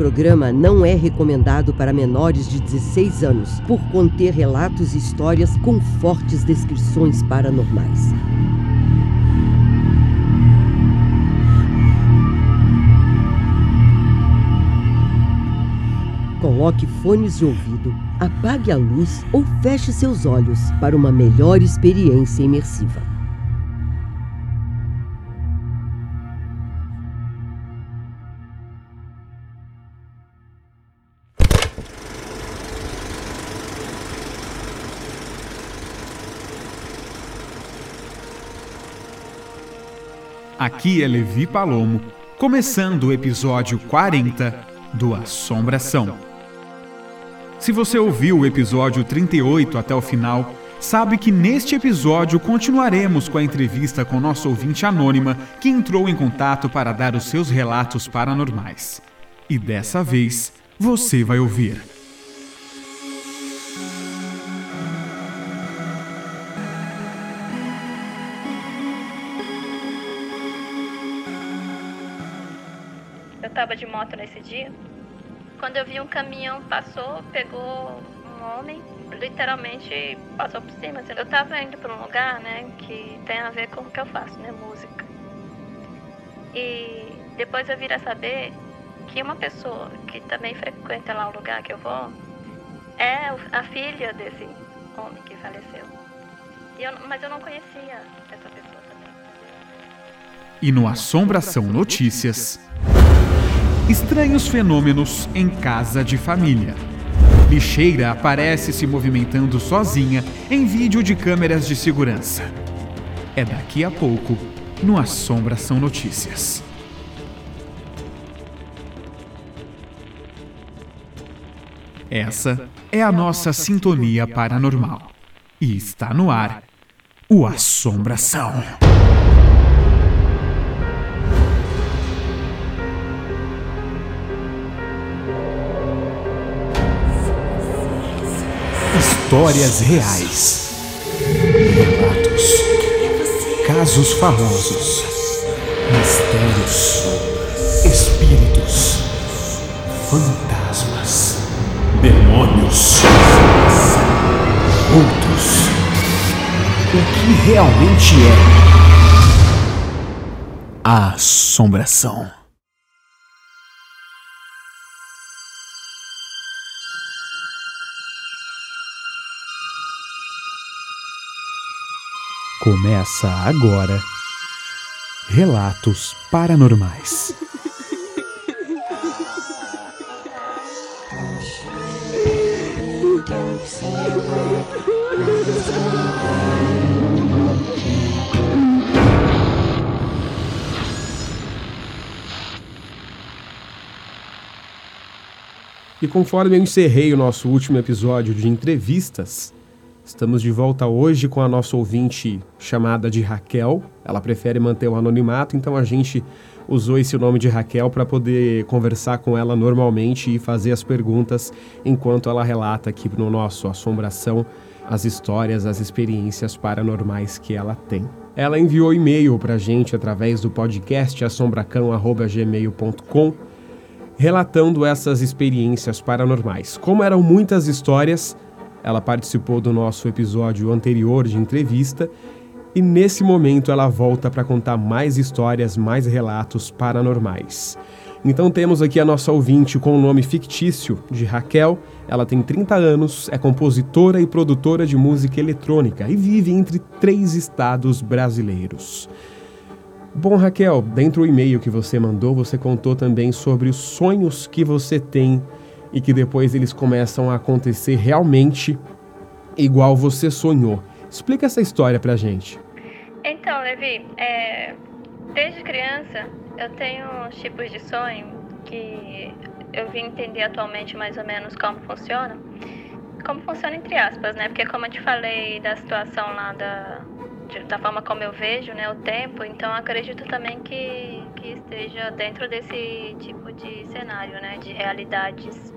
programa não é recomendado para menores de 16 anos, por conter relatos e histórias com fortes descrições paranormais. Coloque fones de ouvido, apague a luz ou feche seus olhos para uma melhor experiência imersiva. Aqui é Levi Palomo, começando o episódio 40 do Assombração. Se você ouviu o episódio 38 até o final, sabe que neste episódio continuaremos com a entrevista com nossa ouvinte anônima que entrou em contato para dar os seus relatos paranormais. E dessa vez, você vai ouvir. Estava de moto nesse dia. Quando eu vi um caminhão passou, pegou um homem, literalmente passou por cima. Eu estava indo para um lugar, né, que tem a ver com o que eu faço, né, música. E depois eu vim a saber que uma pessoa que também frequenta lá o lugar que eu vou é a filha desse homem que faleceu. Eu, mas eu não conhecia essa pessoa também. E no Assombração Notícias. Estranhos fenômenos em casa de família. Lixeira aparece se movimentando sozinha em vídeo de câmeras de segurança. É daqui a pouco no Assombração Notícias. Essa é a nossa sintonia paranormal. E está no ar o Assombração. Histórias reais. Relatos. Casos famosos. Mistérios. Espíritos. Fantasmas. Demônios. Outros. O que realmente é a assombração. Começa agora Relatos Paranormais. E conforme eu encerrei o nosso último episódio de entrevistas, Estamos de volta hoje com a nossa ouvinte chamada de Raquel. Ela prefere manter o anonimato, então a gente usou esse nome de Raquel para poder conversar com ela normalmente e fazer as perguntas enquanto ela relata aqui no nosso Assombração as histórias, as experiências paranormais que ela tem. Ela enviou e-mail para a gente através do podcast assombracão.gmail.com relatando essas experiências paranormais. Como eram muitas histórias, ela participou do nosso episódio anterior de entrevista e nesse momento ela volta para contar mais histórias, mais relatos paranormais. Então temos aqui a nossa ouvinte com o nome fictício de Raquel. Ela tem 30 anos, é compositora e produtora de música eletrônica e vive entre três estados brasileiros. Bom, Raquel, dentro do e-mail que você mandou, você contou também sobre os sonhos que você tem e que depois eles começam a acontecer realmente igual você sonhou. Explica essa história pra gente. Então, Levi, é, desde criança eu tenho tipos de sonho que eu vim entender atualmente mais ou menos como funciona. Como funciona entre aspas, né? Porque como eu te falei da situação lá da, da forma como eu vejo né, o tempo, então acredito também que, que esteja dentro desse tipo de cenário, né, de realidades.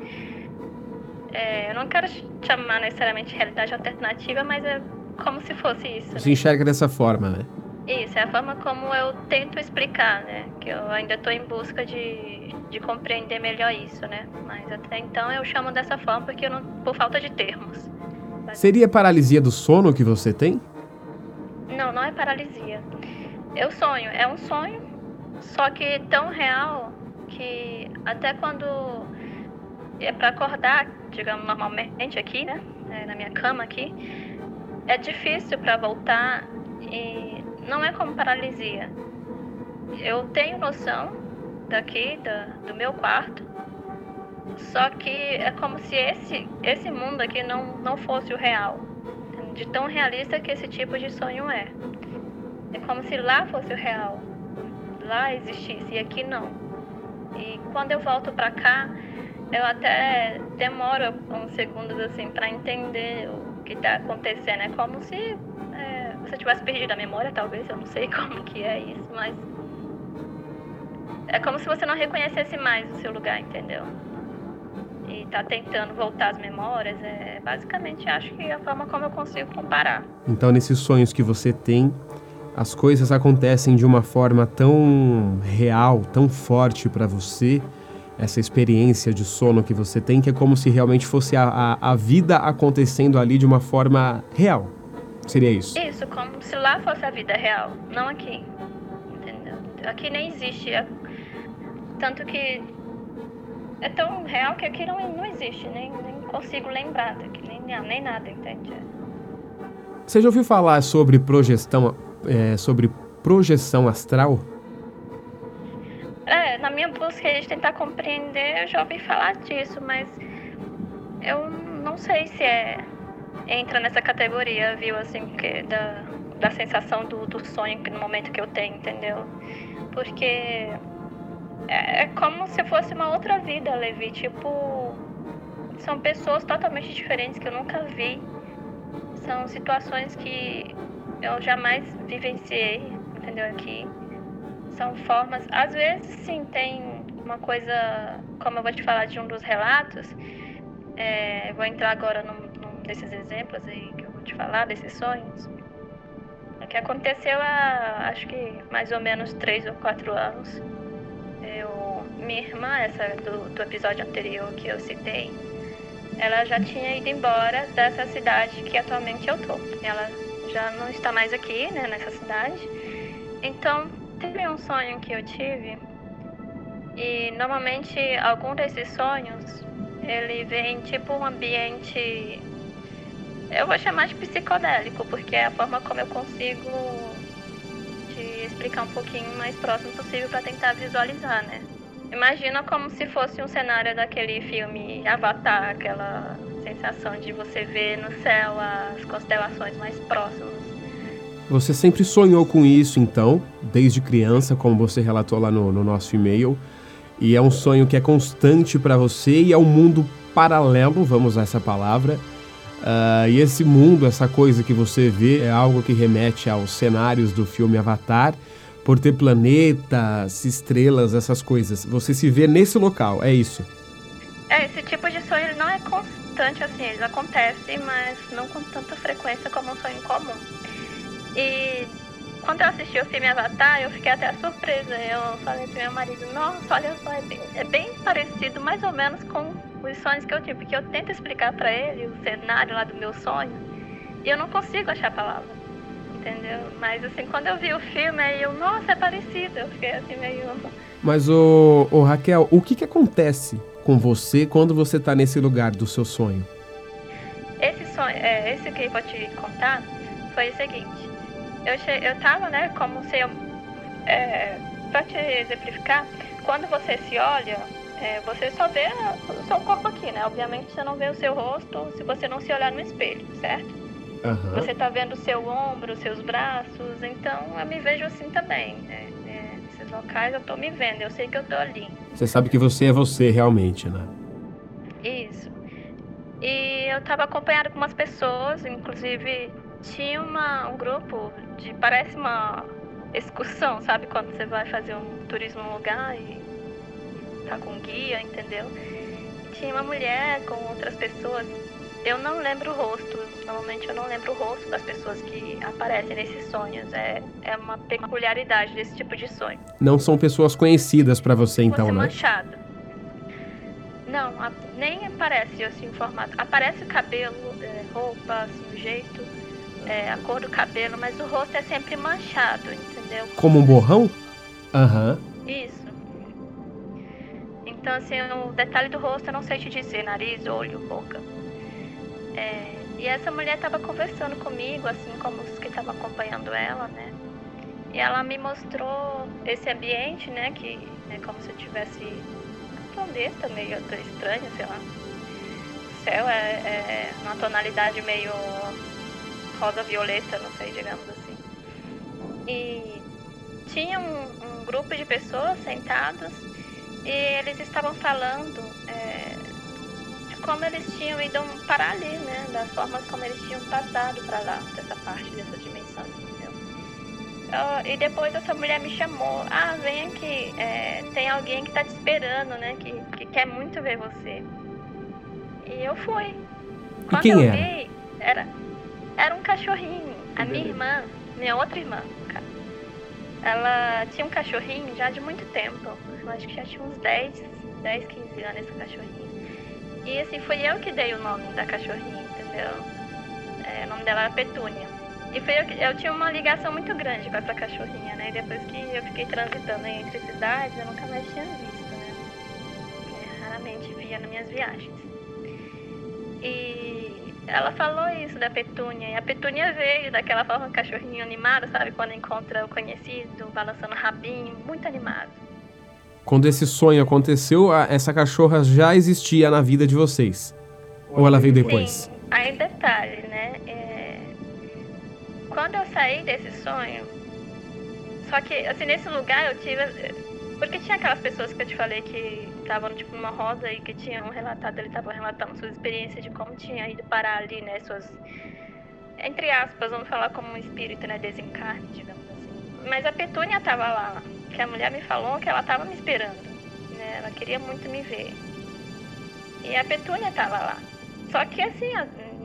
É, eu não quero chamar necessariamente realidade alternativa, mas é como se fosse isso. Você né? enxerga dessa forma, né? Isso, é a forma como eu tento explicar, né? Que eu ainda estou em busca de, de compreender melhor isso, né? Mas até então eu chamo dessa forma porque não, por falta de termos. Seria paralisia do sono que você tem? Não, não é paralisia. Eu sonho, é um sonho, só que tão real que até quando é para acordar, digamos normalmente aqui, né? É, na minha cama aqui, é difícil para voltar e não é como paralisia. Eu tenho noção daqui, da, do meu quarto, só que é como se esse, esse mundo aqui não, não fosse o real. De tão realista que esse tipo de sonho é. É como se lá fosse o real. Lá existisse e aqui não. E quando eu volto pra cá, eu até demoro uns segundos assim para entender o que tá acontecendo. É como se você tivesse perdido a memória, talvez, eu não sei como que é isso, mas é como se você não reconhecesse mais o seu lugar, entendeu? E tá tentando voltar as memórias, é basicamente acho que é a forma como eu consigo comparar. Então, nesses sonhos que você tem, as coisas acontecem de uma forma tão real, tão forte para você, essa experiência de sono que você tem, que é como se realmente fosse a, a, a vida acontecendo ali de uma forma real. Seria isso? Isso, como se lá fosse a vida real, não aqui. Entendeu? Aqui nem existe. É... Tanto que é tão real que aqui não, não existe, nem, nem consigo lembrar daqui, nem, nem nada, entende? Você já ouviu falar sobre projeção, é, sobre projeção astral? É, na minha busca de tentar compreender, eu já ouvi falar disso, mas eu não sei se é entra nessa categoria, viu, assim, que da, da sensação do, do sonho no momento que eu tenho, entendeu? Porque é, é como se fosse uma outra vida, Levi, tipo, são pessoas totalmente diferentes que eu nunca vi, são situações que eu jamais vivenciei, entendeu, aqui. São formas, às vezes sim, tem uma coisa, como eu vou te falar de um dos relatos, é, vou entrar agora num, desses exemplos aí que eu vou te falar, desses sonhos, o que aconteceu há, acho que mais ou menos três ou quatro anos. Eu, minha irmã, essa do, do episódio anterior que eu citei, ela já tinha ido embora dessa cidade que atualmente eu tô. Ela já não está mais aqui, né, nessa cidade. Então, teve um sonho que eu tive e normalmente algum desses sonhos ele vem tipo um ambiente eu vou chamar de psicodélico, porque é a forma como eu consigo te explicar um pouquinho mais próximo possível para tentar visualizar, né? Imagina como se fosse um cenário daquele filme Avatar, aquela sensação de você ver no céu as constelações mais próximas. Você sempre sonhou com isso, então, desde criança, como você relatou lá no, no nosso e-mail, e é um sonho que é constante para você e é um mundo paralelo, vamos usar essa palavra, Uh, e esse mundo, essa coisa que você vê, é algo que remete aos cenários do filme Avatar, por ter planetas, estrelas, essas coisas. Você se vê nesse local, é isso? É, esse tipo de sonho não é constante assim, ele acontece, mas não com tanta frequência como um sonho comum. E quando eu assisti o filme Avatar, eu fiquei até surpresa. Eu falei pro meu marido, nossa, olha só, é bem, é bem parecido mais ou menos com os sonhos que eu tive, porque eu tento explicar para ele o cenário lá do meu sonho e eu não consigo achar a palavra, entendeu? Mas assim, quando eu vi o filme, aí eu, nossa, é parecido, eu fiquei assim meio... Mas, o, o Raquel, o que que acontece com você quando você tá nesse lugar do seu sonho? Esse sonho, é, esse que eu vou te contar foi o seguinte, eu, che, eu tava, né, como se eu, é, pra te exemplificar, quando você se olha é, você só vê o seu corpo aqui, né? Obviamente você não vê o seu rosto se você não se olhar no espelho, certo? Uhum. Você tá vendo o seu ombro, os seus braços, então eu me vejo assim também. Né? Locais eu tô me vendo, eu sei que eu tô ali. Você sabe que você é você realmente, né? Isso. E eu tava acompanhada com umas pessoas, inclusive tinha uma, um grupo de. parece uma excursão, sabe? Quando você vai fazer um turismo num lugar e tá com guia, entendeu? Tinha uma mulher com outras pessoas eu não lembro o rosto. Normalmente eu não lembro o rosto das pessoas que aparecem nesses sonhos. É, é uma peculiaridade desse tipo de sonho. Não são pessoas conhecidas para você, então, você né? manchado. Não, a, nem aparece assim o formato. Aparece o cabelo, é, roupa, assim, o jeito, é, a cor do cabelo, mas o rosto é sempre manchado, entendeu? Como um borrão? Aham. Uhum. Isso. Então, assim, o detalhe do rosto eu não sei te dizer, nariz, olho, boca. É, e essa mulher estava conversando comigo, assim como os que estavam acompanhando ela, né? E ela me mostrou esse ambiente, né? Que é como se eu tivesse um planeta meio estranho, sei lá. O céu é, é uma tonalidade meio rosa-violeta, não sei, digamos assim. E tinha um, um grupo de pessoas sentadas e eles estavam falando é, como eles tinham ido parar ali, né? Das formas como eles tinham passado para lá, dessa parte, dessa dimensão, entendeu? Eu, e depois essa mulher me chamou, ah, vem aqui, é, tem alguém que tá te esperando, né? Que, que quer muito ver você. E eu fui. Quando e quem eu era? vi, era, era um cachorrinho. A minha irmã, minha outra irmã, cara. Ela tinha um cachorrinho já de muito tempo. Eu acho que já tinha uns 10, 10, 15 anos esse cachorrinho. E assim, fui eu que dei o nome da cachorrinha, entendeu? É, o nome dela era Petúnia. E foi eu que eu tinha uma ligação muito grande com essa cachorrinha, né? E depois que eu fiquei transitando entre cidades, eu nunca mais tinha visto, né? É, raramente via nas minhas viagens. E ela falou isso da Petúnia. E a Petúnia veio daquela forma cachorrinho animado, sabe? Quando encontra o conhecido, balançando o rabinho, muito animado. Quando esse sonho aconteceu, essa cachorra já existia na vida de vocês? Ou ela veio depois? Sim, aí detalhe, né? É... Quando eu saí desse sonho, só que assim nesse lugar eu tive, porque tinha aquelas pessoas que eu te falei que estavam tipo numa roda e que tinham relatado, ele estava relatando suas experiências de como tinha ido parar ali, né? Suas, entre aspas, vamos falar como um espírito, né? Desencarne, digamos assim. Mas a Petúnia estava lá que a mulher me falou que ela estava me esperando. Né? Ela queria muito me ver. E a Petúnia estava lá. Só que assim,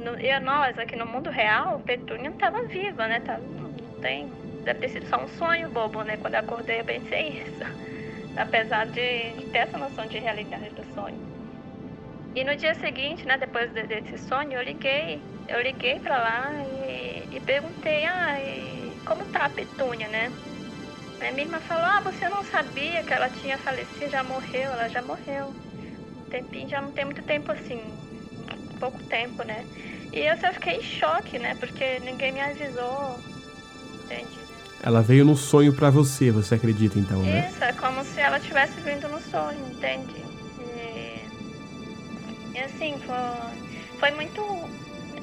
no, e nós aqui no mundo real, a Petúnia não estava viva, né? Tava, não tem. Deve ter sido só um sonho bobo, né? Quando eu acordei eu pensei isso. Apesar de, de ter essa noção de realidade do sonho. E no dia seguinte, né, depois de, desse sonho, eu liguei, eu liguei para lá e, e perguntei, ah, e como tá a Petúnia, né? A minha irmã falou, ah, você não sabia que ela tinha falecido, já morreu, ela já morreu. Um tempinho, já não tem muito tempo assim, pouco tempo, né? E eu só fiquei em choque, né? Porque ninguém me avisou, entende? Ela veio no sonho para você, você acredita então, né? Isso, é como se ela tivesse vindo no sonho, entende? E, e assim, foi, foi muito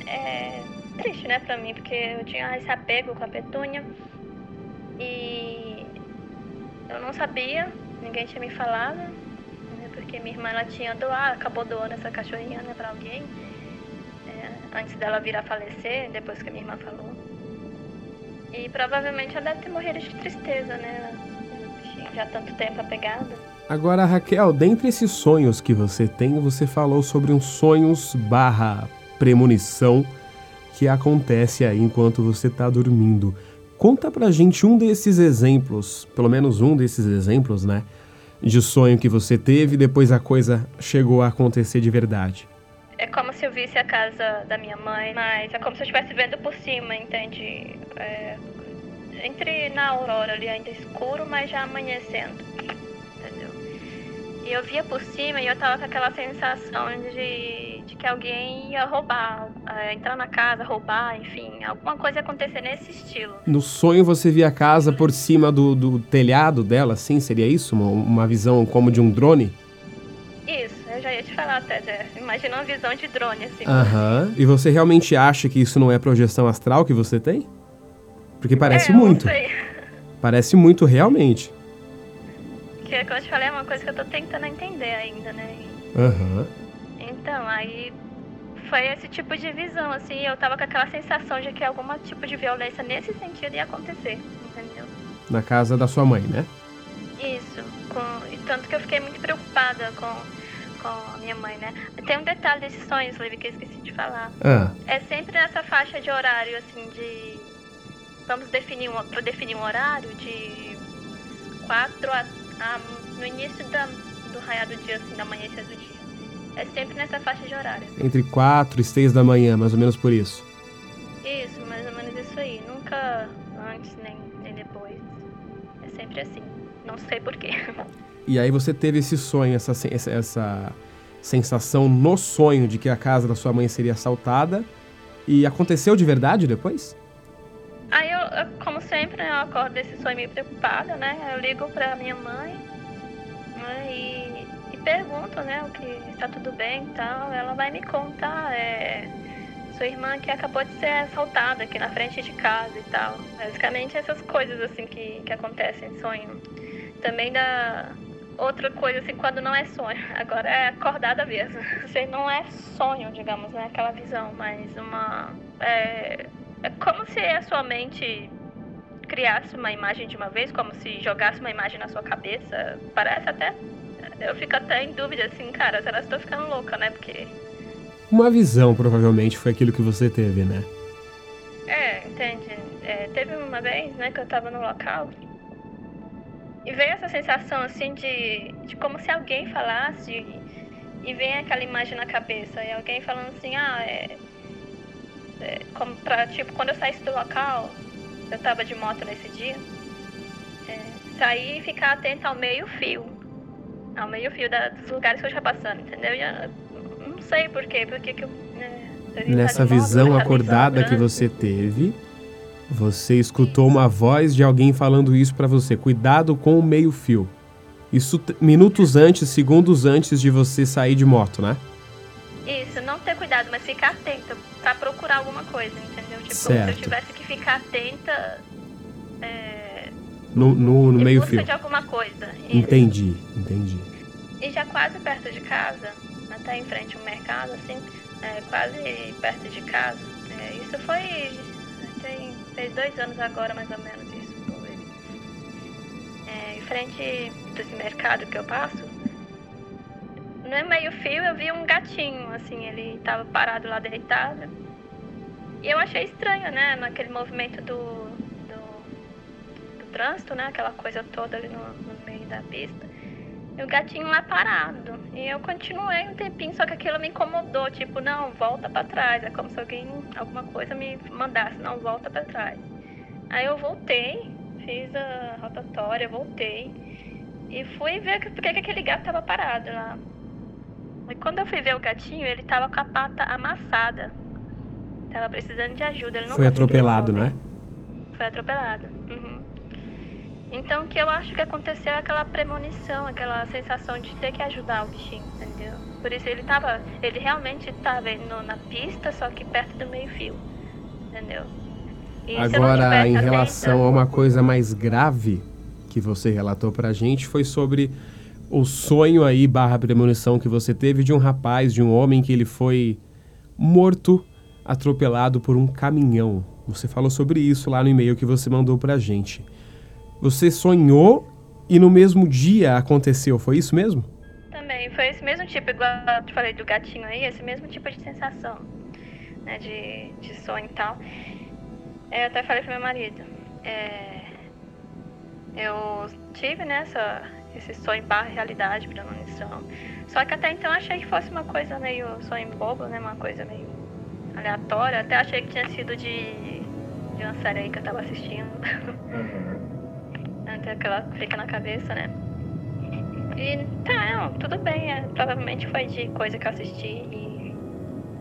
é, triste, né, pra mim, porque eu tinha esse apego com a Petúnia. E eu não sabia, ninguém tinha me falado, né, porque minha irmã ela tinha doado, acabou doando essa cachorrinha né, para alguém, é, antes dela vir a falecer, depois que minha irmã falou. E provavelmente ela deve ter morrido de tristeza, né? Já tanto tempo apegada. Agora, Raquel, dentre esses sonhos que você tem, você falou sobre uns sonhos barra premonição que acontece aí enquanto você está dormindo. Conta pra gente um desses exemplos, pelo menos um desses exemplos, né? De sonho que você teve e depois a coisa chegou a acontecer de verdade. É como se eu visse a casa da minha mãe, mas é como se eu estivesse vendo por cima, entende? É, entre na aurora ali ainda escuro, mas já amanhecendo. E eu via por cima e eu tava com aquela sensação de, de que alguém ia roubar, é, entrar na casa, roubar, enfim, alguma coisa ia acontecer nesse estilo. No sonho você via a casa por cima do, do telhado dela, assim? Seria isso? Uma, uma visão como de um drone? Isso, eu já ia te falar até, Jeff. Imagina uma visão de drone, assim. Aham. E você realmente acha que isso não é projeção astral que você tem? Porque parece é, muito. Parece muito realmente. Que, como eu te falei, é uma coisa que eu tô tentando entender ainda, né? Uhum. Então, aí foi esse tipo de visão, assim, eu tava com aquela sensação de que algum tipo de violência nesse sentido ia acontecer, entendeu? Na casa da sua mãe, né? Isso, com, e tanto que eu fiquei muito preocupada com, com a minha mãe, né? Tem um detalhe desses sonhos, Liv, que eu esqueci de falar. Ah, É sempre nessa faixa de horário, assim, de. Vamos definir um, definir um horário de 4 a, a- no início da, do raiar do dia, assim, da amanhecer do dia. É sempre nessa faixa de horário. entre 4 e 6 da manhã, mais ou menos por isso. Isso, mais ou menos isso aí. Nunca antes nem, nem depois. É sempre assim. Não sei porquê. E aí você teve esse sonho, essa, essa, essa sensação no sonho de que a casa da sua mãe seria assaltada. E aconteceu de verdade depois? Aí eu, como sempre, né, eu acordo desse sonho meio preocupada, né? Eu ligo pra minha mãe né, e, e pergunto, né, o que está tudo bem e tal. Ela vai me contar, é, sua irmã que acabou de ser assaltada aqui na frente de casa e tal. Basicamente essas coisas assim que, que acontecem em sonho. Também da outra coisa assim quando não é sonho. Agora é acordada mesmo. Assim, não é sonho, digamos, né? Aquela visão, mas uma. É, é como se a sua mente criasse uma imagem de uma vez, como se jogasse uma imagem na sua cabeça. Parece até. Eu fico até em dúvida, assim, cara, será que tô ficando louca, né? Porque. Uma visão, provavelmente, foi aquilo que você teve, né? É, entende? É, teve uma vez, né, que eu tava no local. E veio essa sensação, assim, de, de como se alguém falasse. E, e vem aquela imagem na cabeça. E alguém falando assim, ah, é. É como pra, tipo, quando eu saísse do local, eu tava de moto nesse dia. É, sair e ficar atento ao meio-fio. Ao meio-fio da- dos lugares que eu já passando, entendeu? E eu não sei por quê, porque que eu. né, eu Nessa moto, visão acordada que grande. você teve, você escutou uma voz de alguém falando isso pra você. Cuidado com o meio-fio. Isso t- minutos antes, segundos antes de você sair de moto, né? Isso, não ter cuidado, mas ficar atenta pra procurar alguma coisa, entendeu? Tipo, se Certo. eu tivesse que ficar atenta é, No, no, no em meio-fio. busca de alguma coisa. Isso. Entendi, entendi. E já quase perto de casa, até em frente ao mercado, assim, é, quase perto de casa. é, isso foi. Tem, fez dois anos agora, mais ou menos, isso. Foi. É, em frente desse mercado que eu passo, no meio-fio eu vi um gatinho, assim, ele tava parado lá deitado. E eu achei estranho, né, naquele movimento do, do, do trânsito, né, aquela coisa toda ali no, no meio da pista. E o gatinho lá parado. E eu continuei um tempinho, só que aquilo me incomodou. Tipo, não, volta pra trás. É como se alguém, alguma coisa me mandasse, não, volta pra trás. Aí eu voltei, fiz a rotatória, voltei. E fui ver por que aquele gato tava parado lá. E quando eu fui ver o gatinho, ele tava com a pata amassada. Tava precisando de ajuda. Ele não Foi atropelado, né? Foi atropelado. Uhum. Então o que eu acho que aconteceu é aquela premonição, aquela sensação de ter que ajudar o bichinho, entendeu? Por isso ele tava. Ele realmente tava indo na pista, só que perto do meio-fio. Entendeu? E Agora, em relação a uma coisa mais grave que você relatou pra gente, foi sobre o sonho aí, barra premonição que você teve de um rapaz, de um homem que ele foi morto, atropelado por um caminhão. Você falou sobre isso lá no e-mail que você mandou pra gente. Você sonhou e no mesmo dia aconteceu, foi isso mesmo? Também, foi esse mesmo tipo, igual eu te falei do gatinho aí, esse mesmo tipo de sensação, né, de, de sonho e tal. Eu até falei pro meu marido, é, eu tive, né, essa, esse sonho barra realidade, premonição. Só que até então eu achei que fosse uma coisa meio sonho bobo, né, uma coisa meio aleatória. Até achei que tinha sido de, de uma série aí que eu tava assistindo. Até aquela que fica na cabeça, né. E tá, não, tudo bem. é, provavelmente foi de coisa que eu assisti e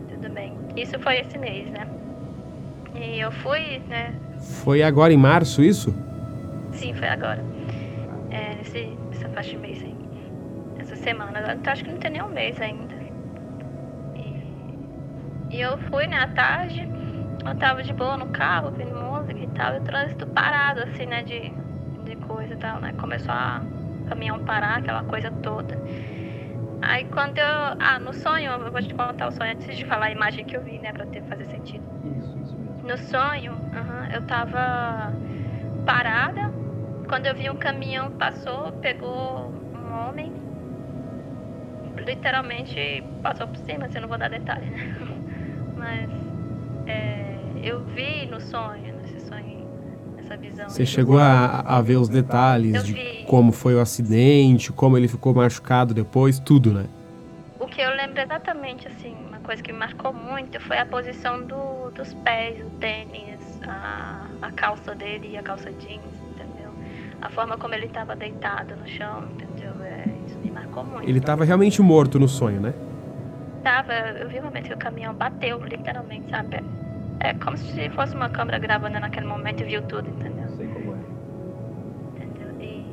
tudo bem. Isso foi esse mês, né? E eu fui, né? Foi agora em março isso? Sim, foi agora. É, nesse, nessa faixa de mês aí. Essa semana. Então, acho que não tem nem um mês ainda. E, e eu fui, né, à tarde. Eu tava de boa no carro, ouvindo música e tal. E o trânsito parado, assim, né, de, de coisa e tal, né? Começou a caminhão parar, aquela coisa toda. Aí quando eu. Ah, no sonho, eu vou te contar o sonho antes de falar a imagem que eu vi, né, pra ter, fazer sentido. Isso, isso mesmo. No sonho, aham, eu tava parada. Quando eu vi um caminhão passou, pegou um homem. literalmente passou por cima, assim, não vou dar detalhe, né? Mas é, eu vi no sonho, nesse sonho, essa visão. Você chegou a, a ver os detalhes de como foi o acidente, como ele ficou machucado depois, tudo, né? O que eu lembro exatamente, assim, uma coisa que me marcou muito foi a posição do, dos pés, o tênis, a, a calça dele e a calça jeans? A forma como ele estava deitado no chão, entendeu? É, isso me marcou muito. Ele estava realmente morto no sonho, né? Tava, eu vi um momento que o caminhão bateu, literalmente, sabe? É como se fosse uma câmera gravando naquele momento e viu tudo, entendeu? Sei como é. Entendeu? E,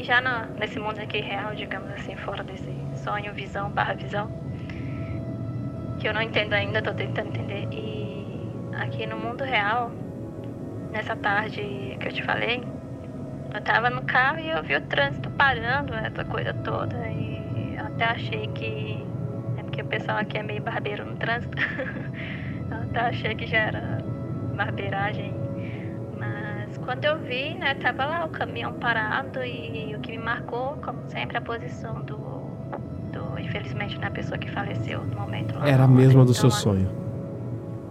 e já no, nesse mundo aqui real, digamos assim, fora desse sonho, visão, barra visão, que eu não entendo ainda, tô tentando entender. E aqui no mundo real, nessa tarde que eu te falei, eu tava no carro e eu vi o trânsito parando, essa coisa toda, e eu até achei que. É porque o pessoal aqui é meio barbeiro no trânsito. eu até achei que já era barbeiragem. Mas quando eu vi, né, tava lá o caminhão parado e o que me marcou, como sempre, a posição do. do infelizmente, na pessoa que faleceu no momento lá. Era a mesma do seu sonho.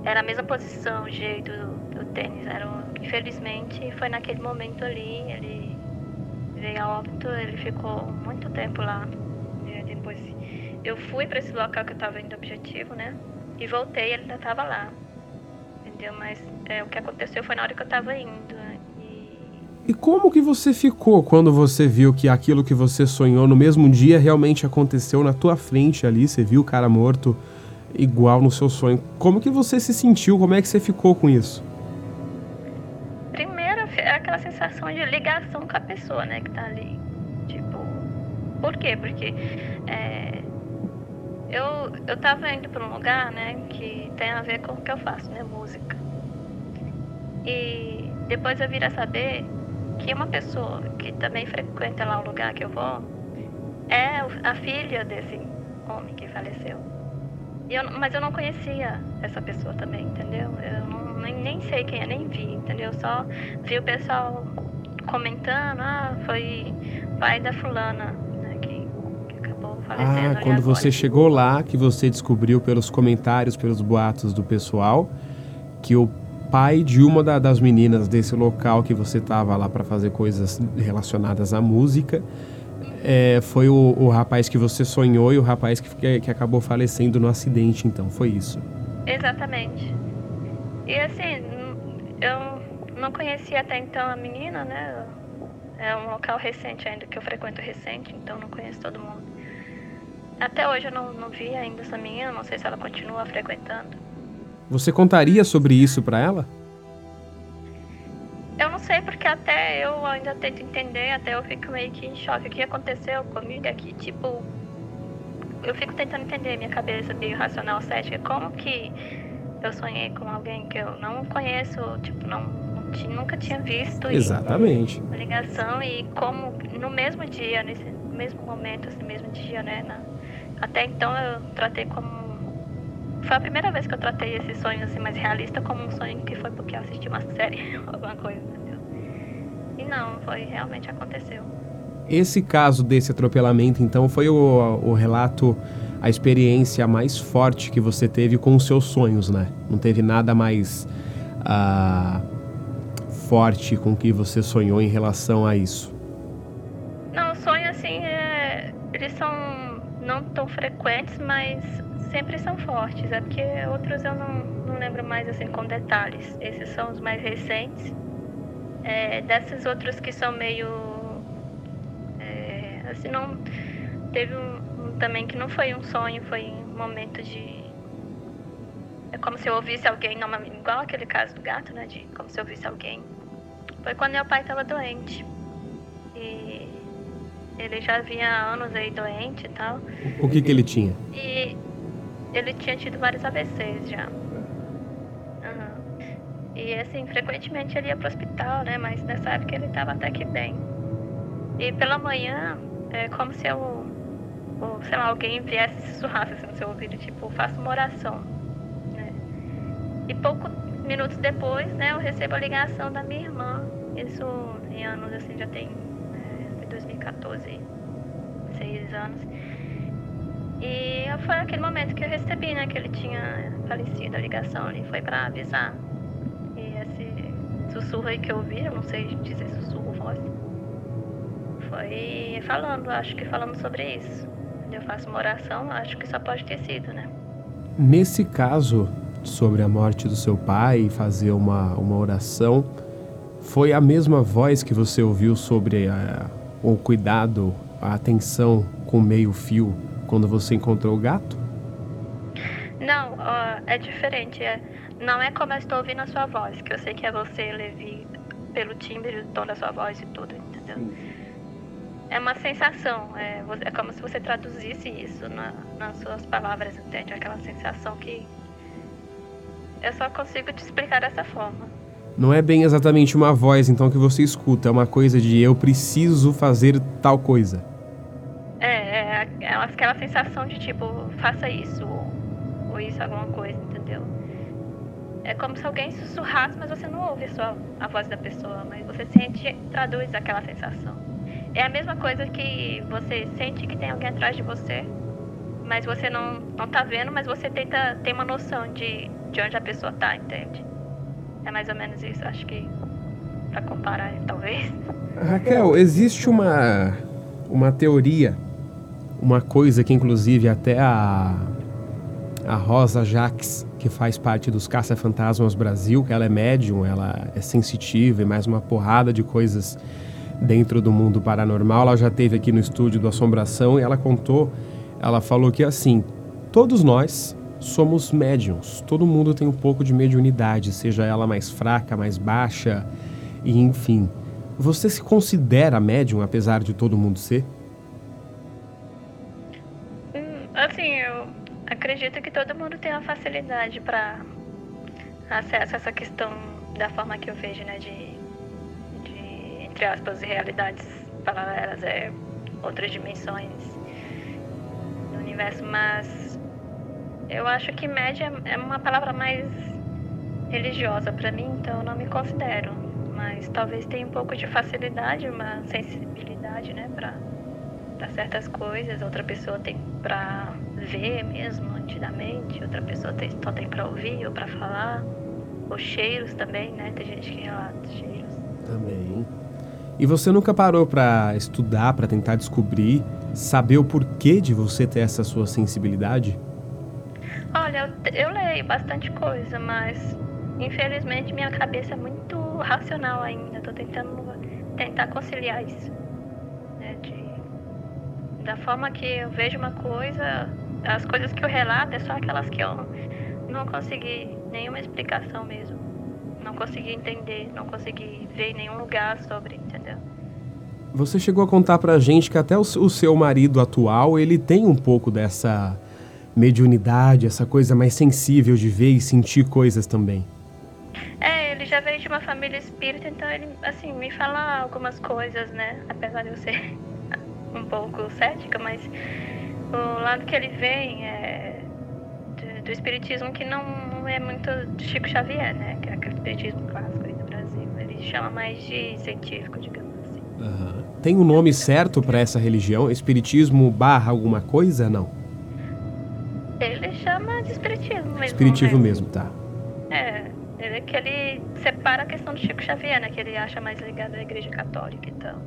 Era a mesma posição, o jeito do, do tênis. Era um, infelizmente, foi naquele momento ali. Ele veio a óbito, ele ficou muito tempo lá. E depois eu fui para esse local que eu estava indo objetivo, né? E voltei, ele ainda estava lá. Entendeu? Mas é, o que aconteceu foi na hora que eu estava indo. Né? E como que você ficou quando você viu que aquilo que você sonhou no mesmo dia realmente aconteceu na tua frente ali? Você viu o cara morto igual no seu sonho. Como que você se sentiu? Como é que você ficou com isso? Sensação de ligação com a pessoa, né, que tá ali. Tipo, por quê? Porque é, eu, eu tava indo para um lugar, né, que tem a ver com o que eu faço, né, música. E depois eu vir a saber que uma pessoa que também frequenta lá o lugar que eu vou é a filha desse homem que faleceu. Eu, mas eu não conhecia essa pessoa também, entendeu? Eu não, nem, nem sei quem é, nem vi, entendeu? Só vi o pessoal comentando, ah, foi pai da fulana, né, que, que acabou falecendo. Ah, quando você chegou lá, que você descobriu pelos comentários, pelos boatos do pessoal, que o pai de uma da, das meninas desse local que você estava lá para fazer coisas relacionadas à música é, foi o, o, rapaz que você sonhou e o rapaz que, que acabou falecendo no acidente, então, foi isso? Exatamente. E assim, eu não conhecia até então a menina, né? É um local recente ainda, que eu frequento recente, então não conheço todo mundo. Até hoje eu não, não vi ainda essa menina, não sei se ela continua frequentando. Você contaria sobre isso para ela? Eu não sei porque até eu ainda tento entender, até eu fico meio que em choque. O que aconteceu comigo aqui, é tipo, eu fico tentando entender minha cabeça meio racional cética, como que eu sonhei com alguém que eu não conheço, tipo, não, nunca tinha visto. Exatamente. E, ligação e como no mesmo dia, nesse mesmo momento, assim, mesmo dia, né? Na, até então eu tratei como foi a primeira vez que eu tratei esse sonho assim mais realista como um sonho que foi porque eu assisti uma série, alguma coisa, entendeu? E não, foi realmente aconteceu. Esse caso desse atropelamento, então, foi o, o relato, a experiência mais forte que você teve com os seus sonhos, né? Não teve nada mais uh, forte com que você sonhou em relação a isso? Não, sonho assim, é... eles são não tão frequentes, mas sempre são fortes. É porque outros eu não, não lembro mais assim com detalhes. Esses são os mais recentes. É, desses outros que são meio. É, assim, não. Teve um, também que não foi um sonho, foi um momento de. É como se eu ouvisse alguém, não, igual aquele caso do gato, né? De como se eu ouvisse alguém. Foi quando meu pai estava doente. E ele já vinha há anos aí doente e tal. O que que ele tinha? E ele tinha tido vários AVCs já. Uhum. E assim, frequentemente ele ia pro hospital, né? Mas nessa época ele tava até que bem. E pela manhã, é como se eu, ou, sei lá, alguém viesse e sussurrasse assim, no seu ouvido, tipo, faça uma oração. Né? E poucos minutos depois, né, eu recebo a ligação da minha irmã. Isso em anos, assim, já tem é, 2014, seis anos E foi aquele momento que eu recebi, né? Que ele tinha falecido, a ligação ali foi para avisar. E esse sussurro aí que eu ouvi, eu não sei dizer sussurro, voz, foi falando, acho que falando sobre isso. Eu faço uma oração, acho que só pode ter sido, né? Nesse caso, sobre a morte do seu pai, fazer uma, uma oração, foi a mesma voz que você ouviu sobre a, o cuidado, a atenção com meio fio quando você encontrou o gato? Não, uh, é diferente. É, não é como eu estou ouvindo a sua voz, que eu sei que é você, Levi, pelo timbre, o tom da sua voz e tudo, entendeu? Sim. É uma sensação, é, é, como se você traduzisse isso na, nas suas palavras, entende? Aquela sensação que eu só consigo te explicar dessa forma. Não é bem exatamente uma voz, então, que você escuta, é uma coisa de eu preciso fazer tal coisa. É, é, é aquela sensação de tipo, faça isso, ou, ou isso, alguma coisa, entendeu? É como se alguém sussurrasse, mas você não ouve só a voz da pessoa, mas você sente, traduz aquela sensação. É a mesma coisa que você sente que tem alguém atrás de você, mas você não, não tá vendo, mas você tenta ter uma noção de, de onde a pessoa tá, entende? É mais ou menos isso, acho que para comparar, talvez. Raquel, existe uma uma teoria, uma coisa que inclusive até a a Rosa Jaques, que faz parte dos Caça-Fantasmas Brasil, ela é médium, ela é sensitiva e mais uma porrada de coisas dentro do mundo paranormal. Ela já teve aqui no estúdio do Assombração e ela contou, ela falou que assim, todos nós somos médiums. Todo mundo tem um pouco de mediunidade, seja ela mais fraca, mais baixa, e enfim. Você se considera médium, apesar de todo mundo ser? Hum, assim, eu acredito que todo mundo tem uma facilidade para acesso a essa questão da forma que eu vejo, né, de, de entre aspas, realidades paralelas, é, outras dimensões do universo, mas eu acho que média é uma palavra mais religiosa para mim, então eu não me considero. Mas talvez tenha um pouco de facilidade, uma sensibilidade, né, para certas coisas. Outra pessoa tem para ver mesmo, nitidamente. Outra pessoa tem, só tem para ouvir ou para falar. Os cheiros também, né? Tem gente que relata cheiros. Também. E você nunca parou para estudar, para tentar descobrir, saber o porquê de você ter essa sua sensibilidade? Olha, eu, eu leio bastante coisa, mas infelizmente minha cabeça é muito racional ainda. Estou tentando tentar conciliar isso. Né? De, da forma que eu vejo uma coisa, as coisas que eu relato é só aquelas que eu não consegui nenhuma explicação mesmo. Não consegui entender, não consegui ver em nenhum lugar sobre, entendeu? Você chegou a contar pra gente que até o, seu marido atual, ele tem um pouco dessa mediunidade, essa coisa mais sensível de ver e sentir coisas também. É, ele já veio de uma família espírita, então ele, assim, me fala algumas coisas, né? Apesar de eu ser um pouco cética, mas o lado que ele vem é do, do espiritismo que não é muito de Chico Xavier, né? Que é espiritismo clássico aí do Brasil. Ele chama mais de científico, digamos assim. Uhum. Tem um nome certo para essa religião? Espiritismo barra alguma coisa, não? Ele chama de espiritismo mesmo. Espiritismo né? mesmo, tá. É, ele, é que ele separa a questão do Chico Xavier, né? Que ele acha mais ligado à igreja católica e então,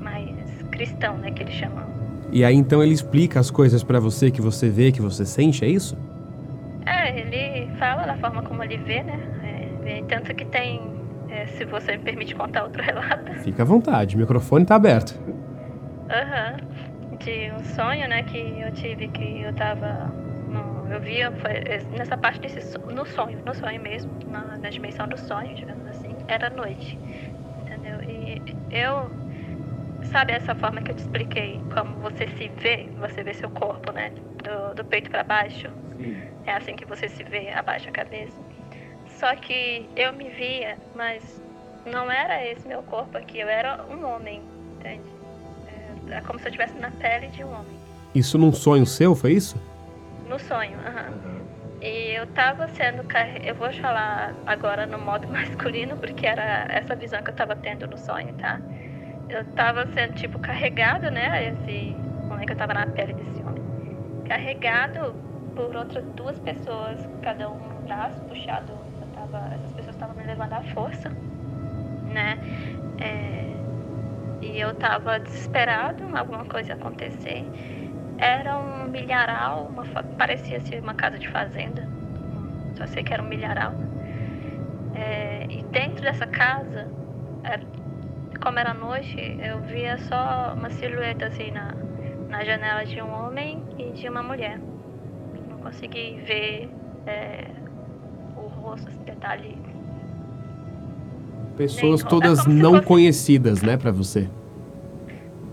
Mais cristão, né? Que ele chama. E aí então ele explica as coisas para você que você vê, que você sente, é isso? É, ele fala da forma como ele vê, né? É, tanto que tem, é, se você me permite contar outro relato. Fica à vontade, o microfone tá aberto. Aham. Uhum de um sonho, né, que eu tive que eu tava no, eu via foi nessa parte desse no sonho, no sonho mesmo, na, na dimensão do sonho, digamos assim, era noite, entendeu? E eu sabe essa forma que eu te expliquei, como você se vê, você vê seu corpo, né, do, do peito para baixo, Sim. é assim que você se vê, abaixa a cabeça. Só que eu me via, mas não era esse meu corpo aqui, eu era um homem, entende? É como se eu estivesse na pele de um homem. Isso num sonho seu, foi isso? No sonho, aham. Uhum. E eu tava sendo eu vou falar agora no modo masculino, porque era essa visão que eu tava tendo no sonho, tá? Eu tava sendo, tipo, carregada, né? Esse momento que eu tava na pele desse homem. carregado por outras duas pessoas, cada um no braço, puxado. Tava, essas pessoas estavam me levando à força, né? É, e eu tava desesperado, alguma coisa acontecer. Era um milharal, uma, parecia ser uma casa de fazenda. Só sei que era um milharal. É, e dentro dessa casa, era, é, como era noite, eu via só uma silhueta assim na, na janela de um homem e de uma mulher. Não consegui ver é, rosto, esse detalhe. Pessoas todas é não fosse... conhecidas, né, para você?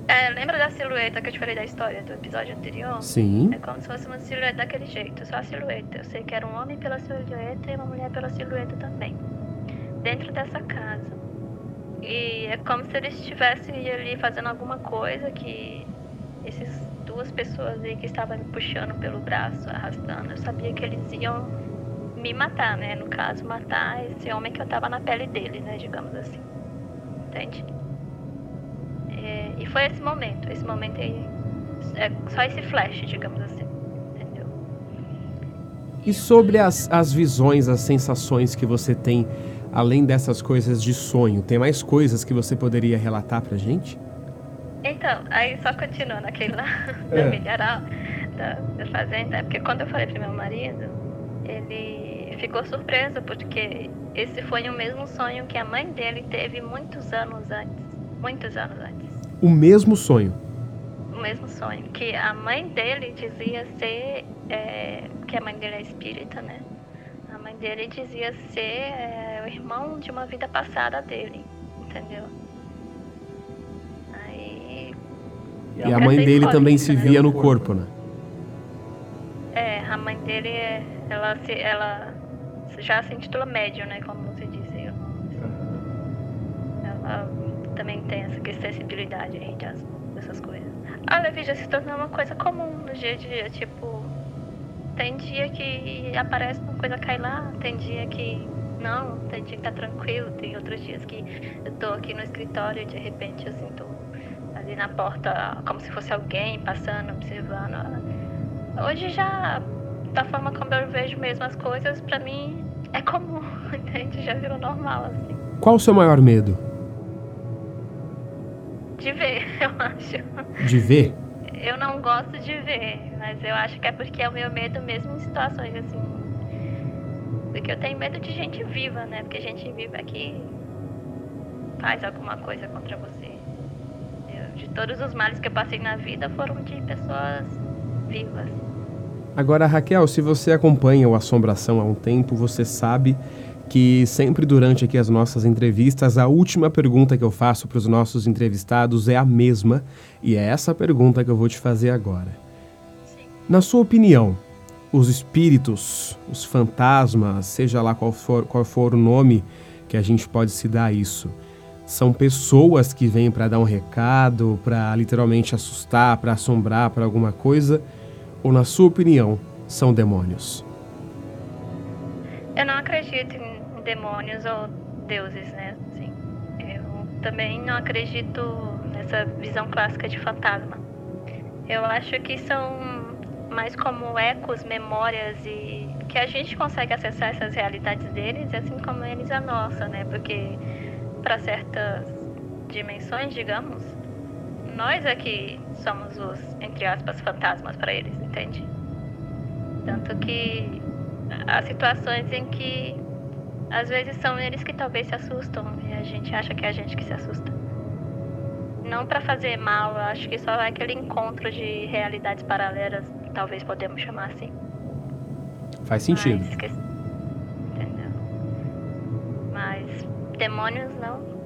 É, lembra da silhueta que eu te falei da história do episódio anterior? Sim. É como se fosse uma silhueta daquele jeito, só a silhueta. Eu sei que era um homem pela silhueta e uma mulher pela silhueta também. Dentro dessa casa. E é como se eles estivessem ali fazendo alguma coisa que essas duas pessoas aí que estavam me puxando pelo braço, arrastando, eu sabia que eles iam me matar, né? No caso, matar esse homem que eu tava na pele dele, né? Digamos assim. Entende? É, e foi esse momento, esse momento aí. É só esse flash, digamos assim. Entendeu? E sobre as, as visões, as sensações que você tem, além dessas coisas de sonho, tem mais coisas que você poderia relatar pra gente? Então, aí só continuando aquele lá é. do milharal da, da fazenda, é porque quando eu falei pro meu marido, ele ficou surpreso porque esse foi o mesmo sonho que a mãe dele teve muitos anos antes. Muitos anos antes. O mesmo sonho? O mesmo sonho. Que a mãe dele dizia ser. É, que a mãe dele é espírita, né? A mãe dele dizia ser é, o irmão de uma vida passada dele, entendeu? E a mãe dele também se né? via no corpo, né? É, a mãe dele, ela, se, ela já se intitula médium, né? Como você disse. Ela também tem essa sensibilidade aí dessas coisas. A Levi já se tornou uma coisa comum no dia a dia, tipo... Tem dia que aparece uma coisa cai lá, tem dia que não, tem dia que tá tranquilo, tem outros dias que eu tô aqui no escritório e de repente eu sinto ali na porta como se fosse alguém passando, observando. Hoje já, da forma como eu vejo mesmo as coisas, para mim é comum, entende? Já virou normal, assim. Qual o seu maior medo? De ver, eu acho. De ver? Eu não gosto de ver, mas eu acho que é porque é o meu medo mesmo em situações assim. Porque eu tenho medo de gente viva, né? Porque gente viva é que faz alguma coisa contra você de todos os males que eu passei na vida foram de pessoas vivas. Agora, Raquel, se você acompanha o Assombração há um tempo, você sabe que sempre durante aqui as nossas entrevistas, a última pergunta que eu faço para os nossos entrevistados é a mesma, e é essa pergunta que eu vou te fazer agora. Na sua opinião, os espíritos, os fantasmas, seja lá qual for, qual for o nome que a gente pode se dar a isso, são pessoas que vêm para dar um recado, para literalmente assustar, para assombrar, para alguma coisa? Ou, na sua opinião, são demônios? Eu não acredito em demônios ou deuses, né? Assim, eu também não acredito nessa visão clássica de fantasma. Eu acho que são mais como ecos, memórias e que a gente consegue acessar essas realidades deles, assim como eles a nossa, né? Porque para certas dimensões, digamos, nós é que somos os, entre aspas, fantasmas para eles, entende? Tanto que há situações em que às vezes são eles que talvez se assustam e a gente acha que é a gente que se assusta. Não para fazer mal, eu acho que só é aquele encontro de realidades paralelas, talvez podemos chamar assim. Faz sentido. Mas, entendeu? Mas demônios não,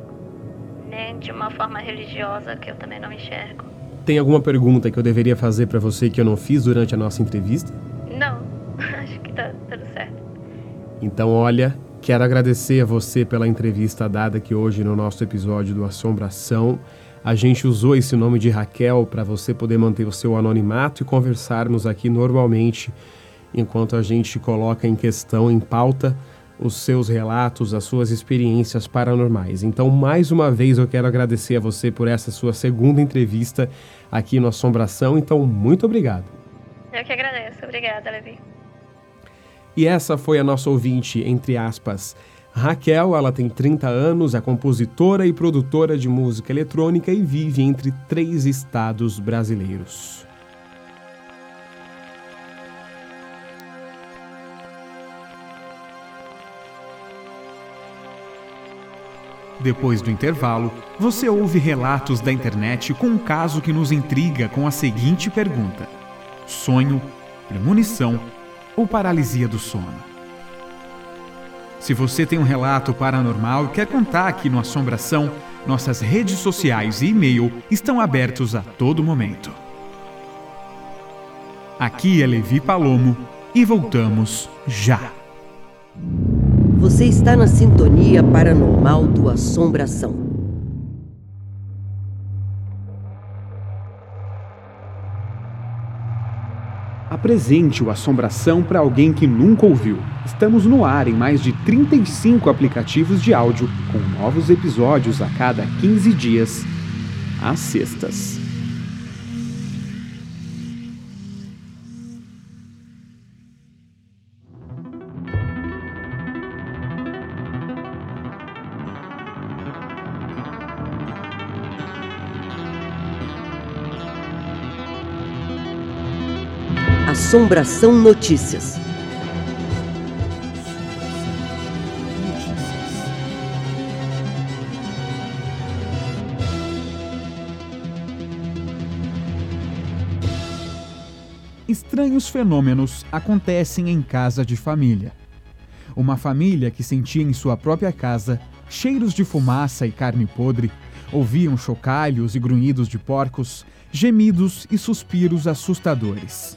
de uma forma religiosa que eu também não enxergo. Tem alguma pergunta que eu deveria fazer para você que eu não fiz durante a nossa entrevista? Não, acho que tá tudo certo. Então, olha, quero agradecer a você pela entrevista dada aqui hoje no nosso episódio do Assombração. A gente usou esse nome de Raquel para você poder manter o seu anonimato e conversarmos aqui normalmente enquanto a gente coloca em questão, em pauta, os seus relatos, as suas experiências paranormais. Então, mais uma vez, eu quero agradecer a você por essa sua segunda entrevista aqui no Assombração. Então, muito obrigado. Eu que agradeço. Obrigada, Levi. E essa foi a nossa ouvinte, entre aspas, Raquel, ela tem 30 anos, é compositora e produtora de música eletrônica e vive entre três estados brasileiros. Depois do intervalo, você ouve relatos da internet com um caso que nos intriga com a seguinte pergunta: sonho, premonição ou paralisia do sono? Se você tem um relato paranormal e quer contar aqui no Assombração, nossas redes sociais e e-mail estão abertos a todo momento. Aqui é Levi Palomo e voltamos já. Você está na sintonia paranormal do Assombração. Apresente o Assombração para alguém que nunca ouviu. Estamos no ar em mais de 35 aplicativos de áudio, com novos episódios a cada 15 dias, às sextas. Assombração Notícias. Estranhos fenômenos acontecem em casa de família. Uma família que sentia em sua própria casa cheiros de fumaça e carne podre, ouviam chocalhos e grunhidos de porcos, gemidos e suspiros assustadores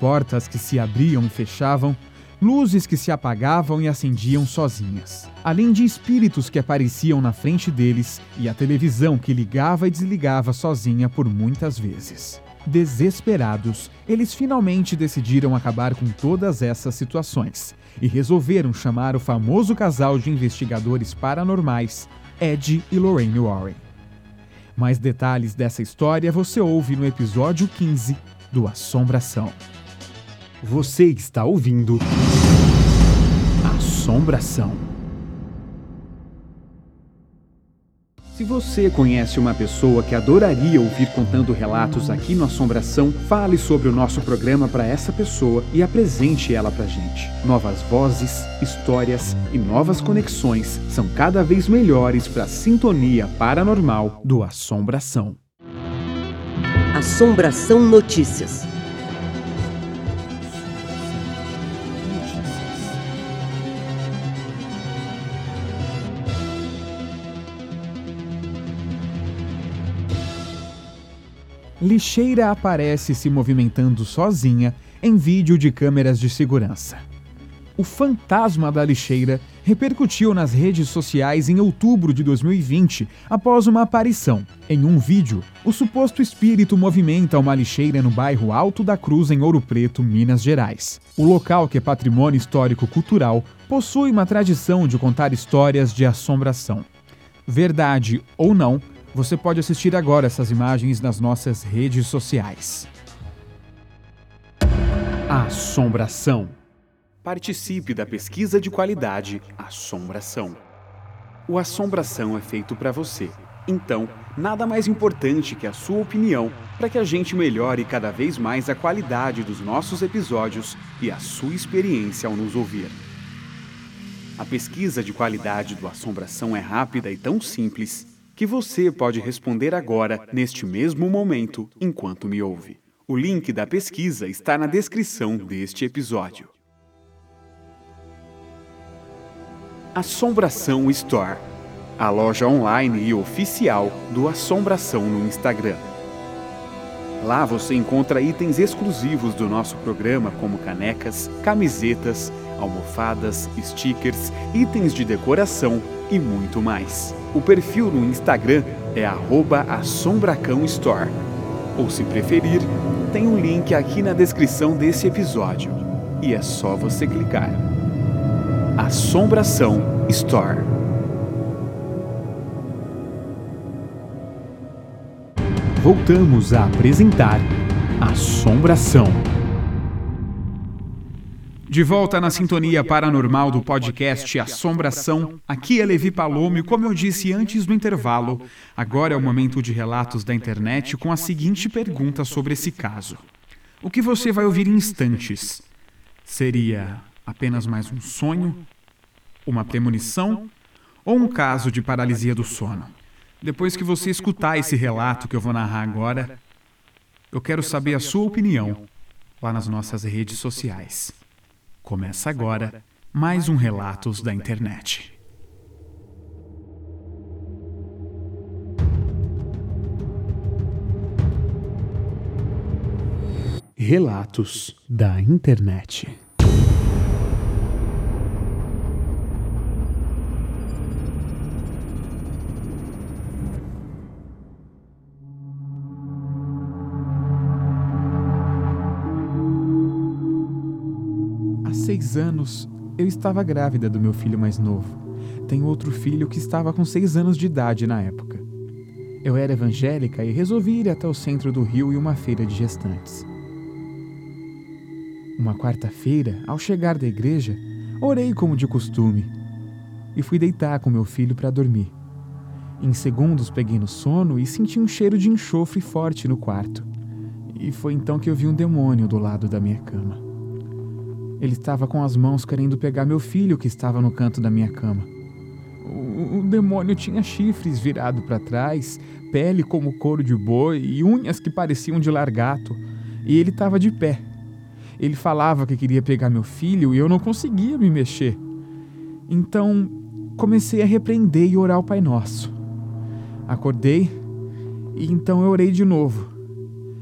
portas que se abriam e fechavam, luzes que se apagavam e acendiam sozinhas, além de espíritos que apareciam na frente deles e a televisão que ligava e desligava sozinha por muitas vezes. Desesperados, eles finalmente decidiram acabar com todas essas situações e resolveram chamar o famoso casal de investigadores paranormais, Ed e Lorraine Warren. Mais detalhes dessa história você ouve no episódio 15 do Assombração. Você está ouvindo Assombração. Se você conhece uma pessoa que adoraria ouvir contando relatos aqui no Assombração, fale sobre o nosso programa para essa pessoa e apresente ela para gente. Novas vozes, histórias e novas conexões são cada vez melhores para a sintonia paranormal do Assombração. Assombração Notícias. Lixeira aparece se movimentando sozinha em vídeo de câmeras de segurança. O fantasma da lixeira repercutiu nas redes sociais em outubro de 2020 após uma aparição. Em um vídeo, o suposto espírito movimenta uma lixeira no bairro Alto da Cruz, em Ouro Preto, Minas Gerais. O local, que é patrimônio histórico-cultural, possui uma tradição de contar histórias de assombração. Verdade ou não, você pode assistir agora essas imagens nas nossas redes sociais. Assombração. Participe da pesquisa de qualidade Assombração. O Assombração é feito para você. Então, nada mais importante que a sua opinião para que a gente melhore cada vez mais a qualidade dos nossos episódios e a sua experiência ao nos ouvir. A pesquisa de qualidade do Assombração é rápida e tão simples que você pode responder agora, neste mesmo momento, enquanto me ouve. O link da pesquisa está na descrição deste episódio. Assombração Store a loja online e oficial do Assombração no Instagram. Lá você encontra itens exclusivos do nosso programa, como canecas, camisetas, almofadas, stickers, itens de decoração e muito mais. O perfil no Instagram é @assombracãostore. Ou se preferir, tem um link aqui na descrição desse episódio. E é só você clicar. Assombração Store. Voltamos a apresentar Assombração. De volta na sintonia paranormal do podcast Assombração, aqui é Levi Palomo e como eu disse antes do intervalo, agora é o momento de relatos da internet com a seguinte pergunta sobre esse caso. O que você vai ouvir em instantes? Seria apenas mais um sonho? Uma premonição? Ou um caso de paralisia do sono? Depois que você escutar esse relato que eu vou narrar agora, eu quero saber a sua opinião lá nas nossas redes sociais. Começa agora mais um Relatos da Internet. Relatos da Internet. Seis anos, eu estava grávida do meu filho mais novo. Tenho outro filho que estava com seis anos de idade na época. Eu era evangélica e resolvi ir até o centro do Rio e uma feira de gestantes. Uma quarta-feira, ao chegar da igreja, orei como de costume e fui deitar com meu filho para dormir. Em segundos peguei no sono e senti um cheiro de enxofre forte no quarto. E foi então que eu vi um demônio do lado da minha cama. Ele estava com as mãos querendo pegar meu filho que estava no canto da minha cama. O, demônio tinha chifres virado para trás, pele como couro de boi e unhas que pareciam de largato. E ele estava de pé. Ele falava que queria pegar meu filho e eu não conseguia me mexer. Então comecei a repreender e orar o Pai Nosso. Acordei e então eu orei de novo.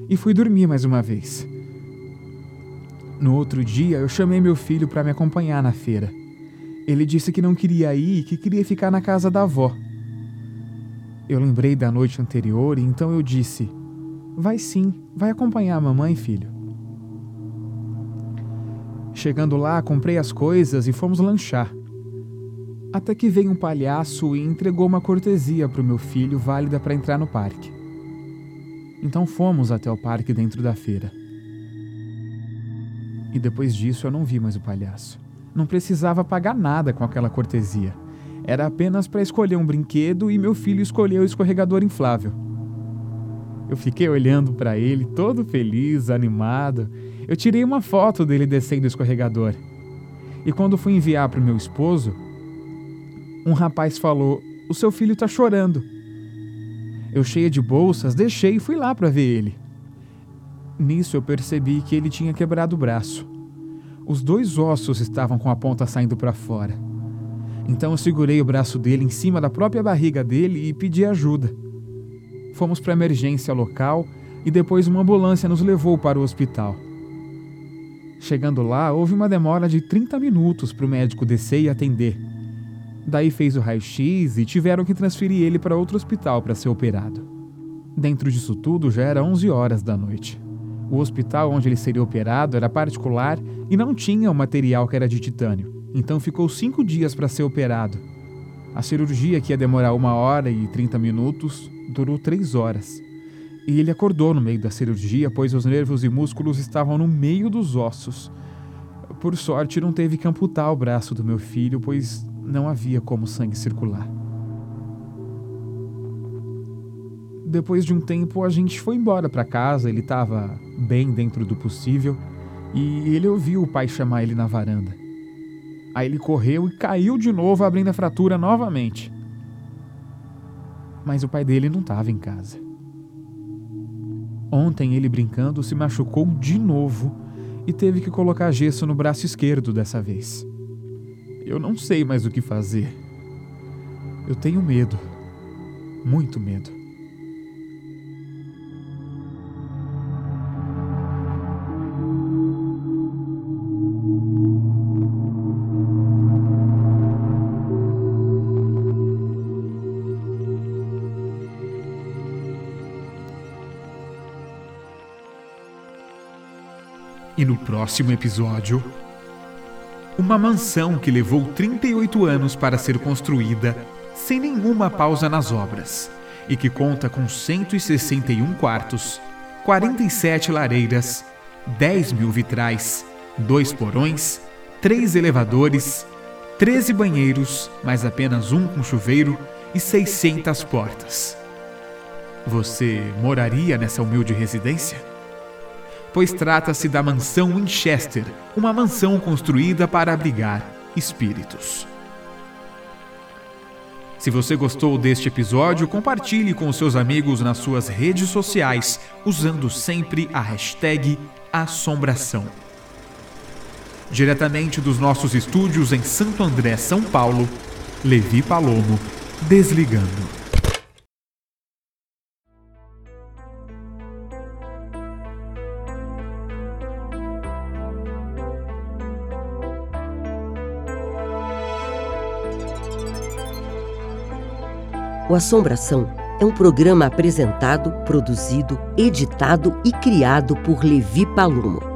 E fui dormir mais uma vez. No outro dia, eu chamei meu filho para me acompanhar na feira. Ele disse que não queria ir e que queria ficar na casa da avó. Eu lembrei da noite anterior e então eu disse: Vai sim, vai acompanhar a mamãe, filho. Chegando lá, comprei as coisas e fomos lanchar. Até que veio um palhaço e entregou uma cortesia para o meu filho válida para entrar no parque. Então fomos até o parque dentro da feira. E depois disso eu não vi mais o palhaço. Não precisava pagar nada com aquela cortesia. Era apenas para escolher um brinquedo e meu filho escolheu o escorregador inflável. Eu fiquei olhando para ele, todo feliz, animado. Eu tirei uma foto dele descendo o escorregador. E quando fui enviar para o meu esposo, um rapaz falou: O seu filho está chorando. Eu, cheia de bolsas, deixei e fui lá para ver ele. Nisso eu percebi que ele tinha quebrado o braço. Os dois ossos estavam com a ponta saindo para fora. Então eu segurei o braço dele em cima da própria barriga dele e pedi ajuda. Fomos para emergência local e depois uma ambulância nos levou para o hospital. Chegando lá, houve uma demora de 30 minutos para o médico descer e atender. Daí fez o raio-x e tiveram que transferir ele para outro hospital para ser operado. Dentro disso tudo já era 11 horas da noite. O hospital onde ele seria operado era particular e não tinha o material que era de titânio, então ficou cinco dias para ser operado. A cirurgia, que ia demorar uma hora e trinta minutos, durou três horas. E ele acordou no meio da cirurgia, pois os nervos e músculos estavam no meio dos ossos. Por sorte, não teve que amputar o braço do meu filho, pois não havia como sangue circular. Depois de um tempo a gente foi embora para casa, ele estava bem dentro do possível e ele ouviu o pai chamar ele na varanda. Aí ele correu e caiu de novo, abrindo a fratura novamente. Mas o pai dele não estava em casa. Ontem ele brincando se machucou de novo e teve que colocar gesso no braço esquerdo dessa vez. Eu não sei mais o que fazer. Eu tenho medo. Muito medo. E no próximo episódio, uma mansão que levou 38 anos para ser construída sem nenhuma pausa nas obras e que conta com 161 quartos, 47 lareiras, 10 mil vitrais, dois porões três elevadores, 13 banheiros, mas apenas um com chuveiro e 600 portas. Você moraria nessa humilde residência? Pois trata-se da mansão Winchester, uma mansão construída para abrigar espíritos. Se você gostou deste episódio, compartilhe com seus amigos nas suas redes sociais, usando sempre a hashtag Assombração. Diretamente dos nossos estúdios em Santo André, São Paulo, Levi Palomo, desligando. O Assombração é um programa apresentado, produzido, editado e criado por Levi Palomo